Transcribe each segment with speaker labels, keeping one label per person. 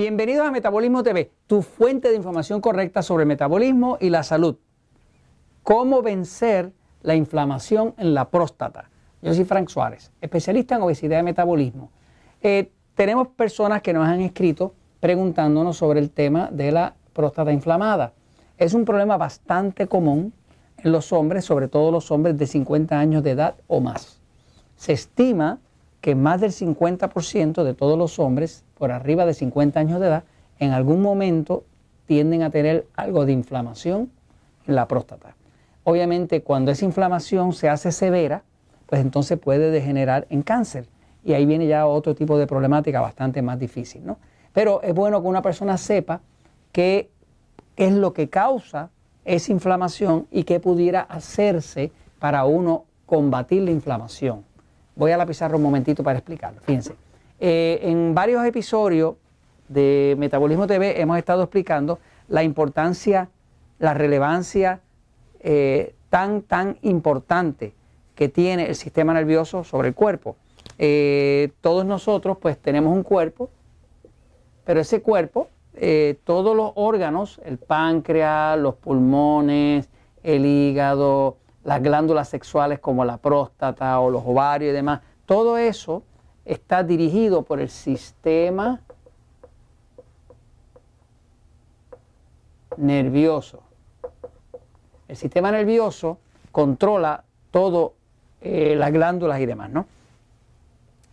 Speaker 1: Bienvenidos a Metabolismo TV, tu fuente de información correcta sobre metabolismo y la salud. ¿Cómo vencer la inflamación en la próstata? Yo soy Frank Suárez, especialista en obesidad y metabolismo. Eh, tenemos personas que nos han escrito preguntándonos sobre el tema de la próstata inflamada. Es un problema bastante común en los hombres, sobre todo los hombres de 50 años de edad o más. Se estima que más del 50% de todos los hombres por arriba de 50 años de edad en algún momento tienden a tener algo de inflamación en la próstata. Obviamente cuando esa inflamación se hace severa, pues entonces puede degenerar en cáncer. Y ahí viene ya otro tipo de problemática bastante más difícil. ¿no? Pero es bueno que una persona sepa qué es lo que causa esa inflamación y qué pudiera hacerse para uno combatir la inflamación. Voy a la pizarra un momentito para explicarlo. Fíjense, eh, en varios episodios de Metabolismo TV hemos estado explicando la importancia, la relevancia eh, tan, tan importante que tiene el sistema nervioso sobre el cuerpo. Eh, todos nosotros pues tenemos un cuerpo, pero ese cuerpo, todos los órganos, el páncreas, los pulmones, el hígado, las glándulas sexuales como la próstata o los ovarios y demás, todo eso está dirigido por el sistema nervioso. El sistema nervioso controla todo eh, las glándulas y demás, ¿no?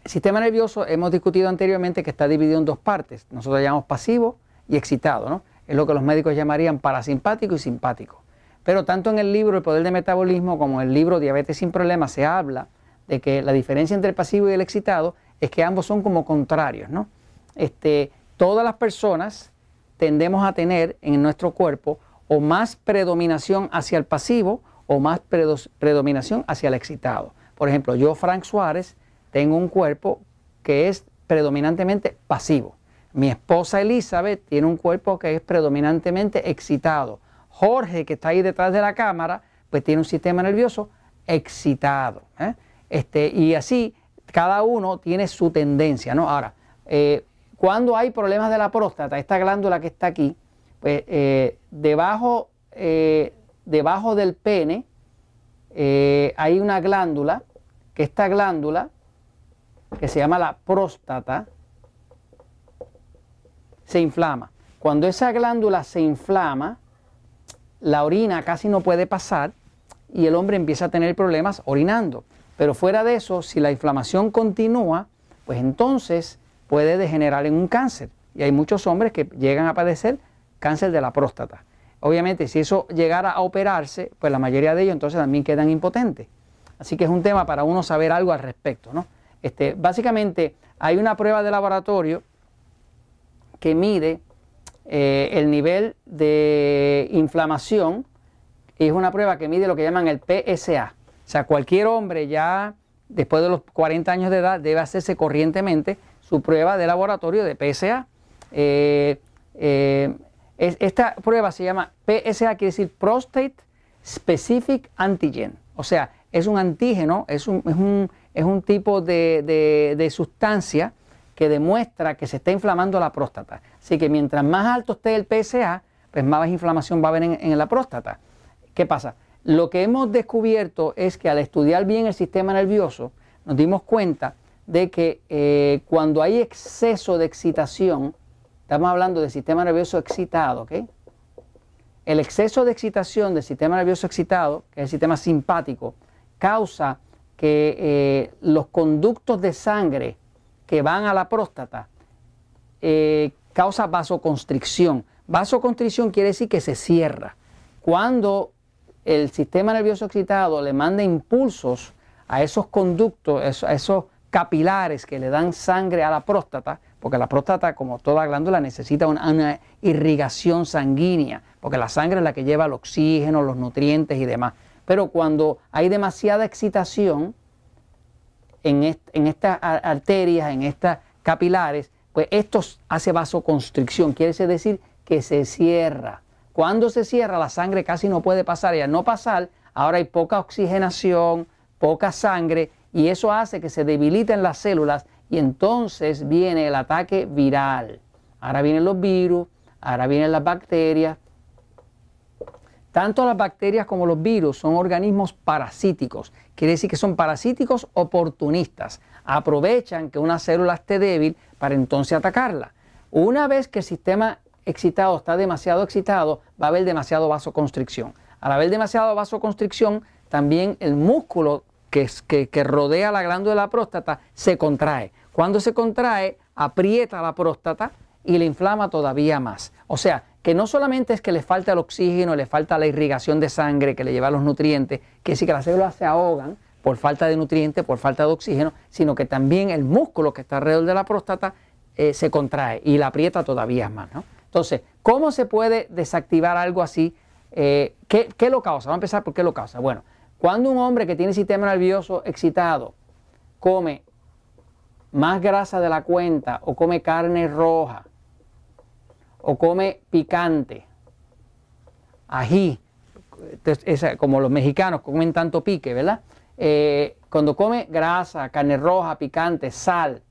Speaker 1: El sistema nervioso hemos discutido anteriormente que está dividido en dos partes. Nosotros llamamos pasivo y excitado, ¿no? Es lo que los médicos llamarían parasimpático y simpático. Pero tanto en el libro El Poder del Metabolismo como en el libro Diabetes sin Problemas se habla de que la diferencia entre el pasivo y el excitado es que ambos son como contrarios, ¿no? Este, todas las personas tendemos a tener en nuestro cuerpo o más predominación hacia el pasivo o más predominación hacia el excitado. Por ejemplo, yo, Frank Suárez, tengo un cuerpo que es predominantemente pasivo. Mi esposa Elizabeth tiene un cuerpo que es predominantemente excitado. Jorge, que está ahí detrás de la cámara, pues tiene un sistema nervioso excitado. ¿eh? Este, y así cada uno tiene su tendencia. ¿no? Ahora, eh, cuando hay problemas de la próstata, esta glándula que está aquí, pues eh, debajo, debajo del pene hay una glándula, que esta glándula, que se llama la próstata, se inflama. Cuando esa glándula se inflama, la orina casi no puede pasar y el hombre empieza a tener problemas orinando. Pero fuera de eso, si la inflamación continúa, pues entonces puede degenerar en un cáncer. Y hay muchos hombres que llegan a padecer cáncer de la próstata. Obviamente, si eso llegara a operarse, pues la mayoría de ellos entonces también quedan impotentes. Así que es un tema para uno saber algo al respecto. ¿no? Este, básicamente, hay una prueba de laboratorio que mide eh, el nivel de inflamación es una prueba que mide lo que llaman el PSA. O sea, cualquier hombre ya después de los 40 años de edad debe hacerse corrientemente su prueba de laboratorio de PSA. Eh, eh, esta prueba se llama PSA, quiere decir Prostate Specific Antigen. O sea, es un antígeno, es un, es un, tipo de, de sustancia que demuestra que se está inflamando la próstata. Así que mientras más alto esté el PSA, pues más inflamación va a haber en, la próstata. ¿Qué pasa? Lo que hemos descubierto es que al estudiar bien el sistema nervioso, nos dimos cuenta de que eh, cuando hay exceso de excitación, estamos hablando del sistema nervioso excitado, ¿ok? El exceso de excitación del sistema nervioso excitado, que es el sistema simpático, causa que eh, los conductos de sangre que van a la próstata eh, causa vasoconstricción. Vasoconstricción quiere decir que se cierra. Cuando el sistema nervioso excitado le manda impulsos a esos conductos, a esos capilares que le dan sangre a la próstata, porque la próstata, como toda glándula, necesita una, irrigación sanguínea, porque la sangre es la que lleva el oxígeno, los nutrientes y demás. Pero cuando hay demasiada excitación, en, estas arterias, en estas capilares, pues esto hace vasoconstricción, quiere decir que se cierra. Cuando se cierra, la sangre casi no puede pasar y al no pasar, ahora hay poca oxigenación, poca sangre y eso hace que se debiliten las células y entonces viene el ataque viral. Ahora vienen los virus, ahora vienen las bacterias. Tanto las bacterias como los virus son organismos parasíticos. Quiere decir que son parasíticos oportunistas. Aprovechan que una célula esté débil para entonces atacarla. Una vez que el sistema excitado está demasiado excitado, va a haber demasiado vasoconstricción. Al haber demasiado vasoconstricción, también el músculo que, que, rodea la glándula de la próstata se contrae. Cuando se contrae, aprieta la próstata y le inflama todavía más. O sea, que no solamente es que le falta el oxígeno, le falta la irrigación de sangre que le lleva los nutrientes, que sí que las células se ahogan por falta de nutrientes, por falta de oxígeno, sino que también el músculo que está alrededor de la próstata eh, se contrae y la aprieta todavía más. ¿no? Entonces, ¿cómo se puede desactivar algo así? Eh, ¿qué, ¿Qué lo causa? Vamos a empezar por qué lo causa. Bueno, cuando un hombre que tiene sistema nervioso excitado come más grasa de la cuenta o come carne roja o come picante, ají, como los mexicanos comen tanto pique, ¿verdad? Eh, cuando come grasa, carne roja, picante, sal,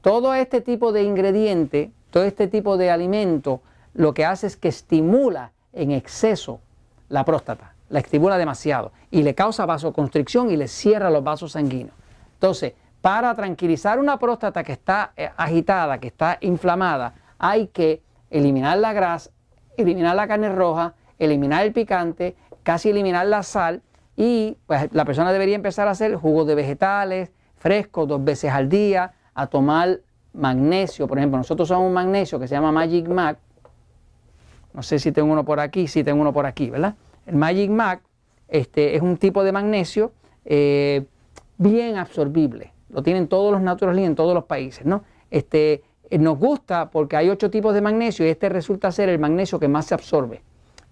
Speaker 1: todo este tipo de ingrediente, todo este tipo de alimento, lo que hace es que estimula en exceso la próstata la estimula demasiado y le causa vasoconstricción y le cierra los vasos sanguíneos. Entonces, para tranquilizar una próstata que está eh, agitada, que está inflamada, hay que eliminar la grasa, eliminar la carne roja, eliminar el picante, casi eliminar la sal y pues, la persona debería empezar a hacer jugos de vegetales frescos dos veces al día, a tomar magnesio. Por ejemplo, nosotros usamos un magnesio que se llama Magic Mac. No sé si tengo uno por aquí, si tengo uno por aquí, ¿verdad? El Magic Mac este, es un tipo de magnesio eh, bien absorbible. Lo tienen todos los Natural en todos los países. ¿no? Este, eh, nos gusta porque hay ocho tipos de magnesio y este resulta ser el magnesio que más se absorbe.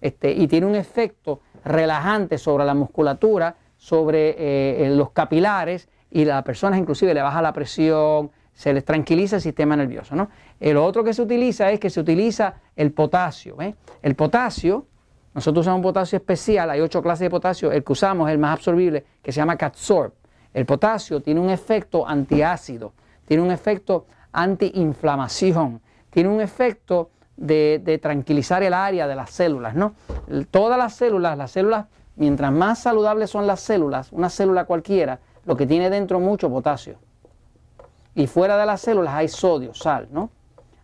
Speaker 1: Este, y tiene un efecto relajante sobre la musculatura, sobre eh, los capilares y las personas inclusive le baja la presión, se les tranquiliza el sistema nervioso. ¿no? El otro que se utiliza es que se utiliza el potasio. El potasio nosotros usamos un potasio especial, hay ocho clases de potasio, el que usamos es el más absorbible, que se llama Catsorb. El potasio tiene un efecto antiácido, tiene un efecto antiinflamación, tiene un efecto de, tranquilizar el área de las células, ¿no? Todas las células, las células, mientras más saludables son las células, una célula cualquiera, lo que tiene dentro mucho potasio. Y fuera de las células hay sodio, sal, ¿no?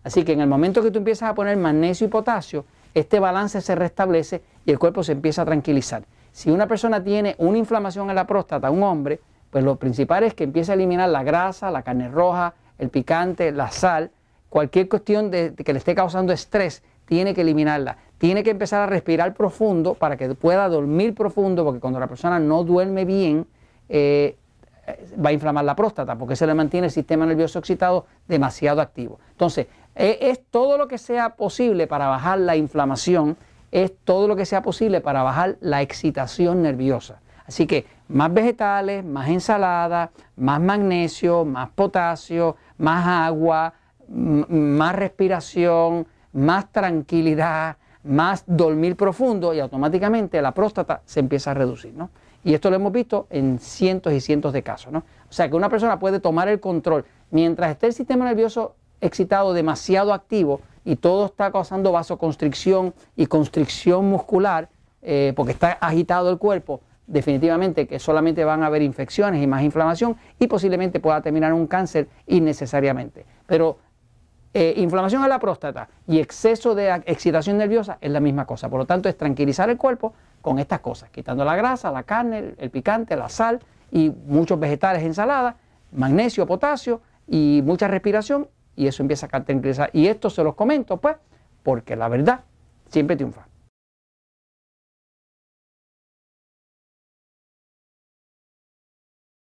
Speaker 1: Así que en el momento que tú empiezas a poner magnesio y potasio, este balance se restablece y el cuerpo se empieza a tranquilizar. Si una persona tiene una inflamación en la próstata, un hombre, pues lo principal es que empiece a eliminar la grasa, la carne roja, el picante, la sal, cualquier cuestión de, que le esté causando estrés, tiene que eliminarla. Tiene que empezar a respirar profundo para que pueda dormir profundo, porque cuando la persona no duerme bien, eh, va a inflamar la próstata, porque se le mantiene el sistema nervioso excitado demasiado activo. Entonces, e, es, todo lo que sea posible para bajar la inflamación, es todo lo que sea posible para bajar la excitación nerviosa. Así que más vegetales, más ensalada, más magnesio, más potasio, más agua, más respiración, más tranquilidad, más dormir profundo y automáticamente la próstata se empieza a reducir. ¿no? Y esto lo hemos visto en cientos y cientos de casos. ¿no? O sea que una persona puede tomar el control mientras esté el sistema nervioso excitado demasiado activo y todo está causando vasoconstricción y constricción muscular eh, porque está agitado el cuerpo, definitivamente que solamente van a haber infecciones y más inflamación y posiblemente pueda terminar un cáncer innecesariamente. Pero eh, inflamación a la próstata y exceso de excitación nerviosa es la misma cosa. Por lo tanto, es tranquilizar el cuerpo con estas cosas, quitando la grasa, la carne, el picante, la sal y muchos vegetales, ensaladas, magnesio, potasio y mucha respiración y eso empieza a caracterizar. Y esto se los comento, pues, porque la verdad siempre triunfa.